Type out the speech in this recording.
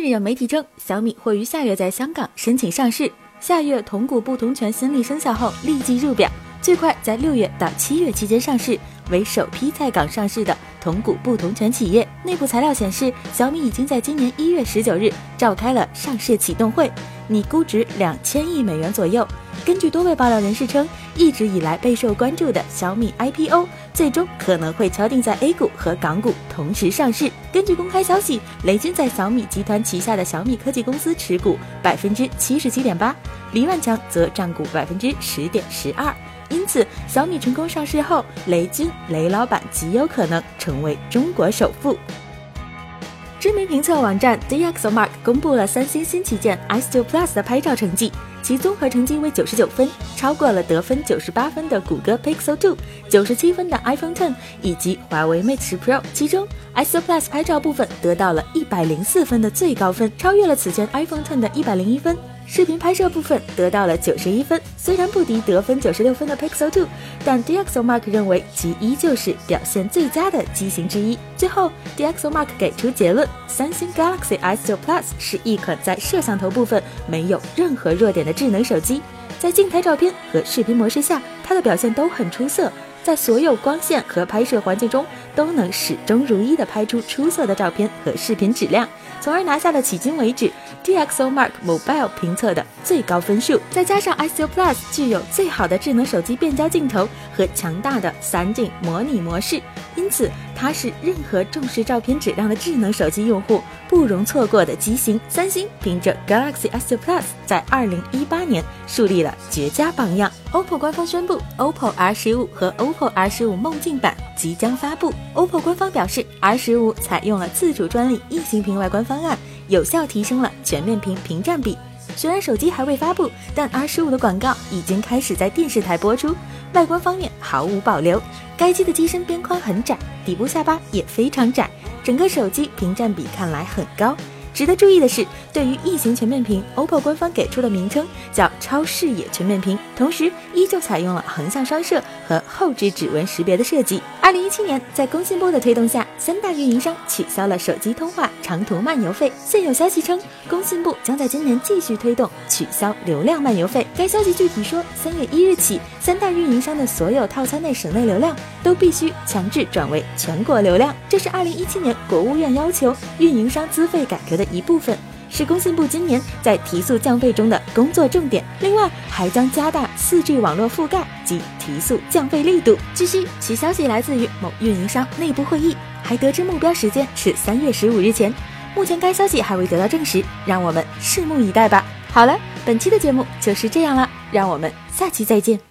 日有媒体称，小米或于下月在香港申请上市。下月同股不同权新例生效后，立即入表，最快在六月到七月期间上市，为首批在港上市的同股不同权企业。内部材料显示，小米已经在今年一月十九日召开了上市启动会，拟估值两千亿美元左右。根据多位爆料人士称，一直以来备受关注的小米 IPO，最终可能会敲定在 A 股和港股同时上市。根据公开消息，雷军在小米集团旗下的小米科技公司持股百分之七十七点八，黎万强则占股百分之十点十二。因此，小米成功上市后，雷军雷老板极有可能成为中国首富。知名评测网站 DxOMark 公布了三星新旗舰 S9 Plus 的拍照成绩。其综合成绩为九十九分，超过了得分九十八分的谷歌 Pixel 2、九十七分的 iPhone 10以及华为 Mate 10 Pro。其中，S9 Plus 拍照部分得到了一百零四分的最高分，超越了此前 iPhone 10的一百零一分。视频拍摄部分得到了九十一分，虽然不敌得分九十六分的 Pixel 2，但 DxOMark 认为其依旧是表现最佳的机型之一。最后，DxOMark 给出结论：三星 Galaxy S9 Plus 是一款在摄像头部分没有任何弱点的智能手机，在静态照片和视频模式下，它的表现都很出色。在所有光线和拍摄环境中，都能始终如一地拍出出色的照片和视频质量，从而拿下了迄今为止 DxOMark Mobile 评测的最高分数。再加上 S9 Plus 具有最好的智能手机变焦镜头和强大的三镜模拟模式，因此它是任何重视照片质量的智能手机用户不容错过的机型。三星凭着 Galaxy S9 Plus 在2018年树立了绝佳榜样。OPPO 官方宣布，OPPO R15 和 OPPO R15 梦境版即将发布。OPPO 官方表示，R15 采用了自主专利异形屏外观方案，有效提升了全面屏屏占比。虽然手机还未发布，但 R15 的广告已经开始在电视台播出。外观方面毫无保留，该机的机身边框很窄，底部下巴也非常窄，整个手机屏占比看来很高。值得注意的是，对于异形全面屏，OPPO 官方给出的名称叫超视野全面屏，同时依旧采用了横向双摄和后置指纹识别的设计。二零一七年，在工信部的推动下，三大运营商取消了手机通话长途漫游费。现有消息称，工信部将在今年继续推动取消流量漫游费。该消息具体说，三月一日起，三大运营商的所有套餐内省内流量都必须强制转为全国流量。这是二零一七年国务院要求运营商资费改革。的一部分是工信部今年在提速降费中的工作重点，另外还将加大 4G 网络覆盖及提速降费力度。据悉，其消息来自于某运营商内部会议，还得知目标时间是三月十五日前。目前该消息还未得到证实，让我们拭目以待吧。好了，本期的节目就是这样了，让我们下期再见。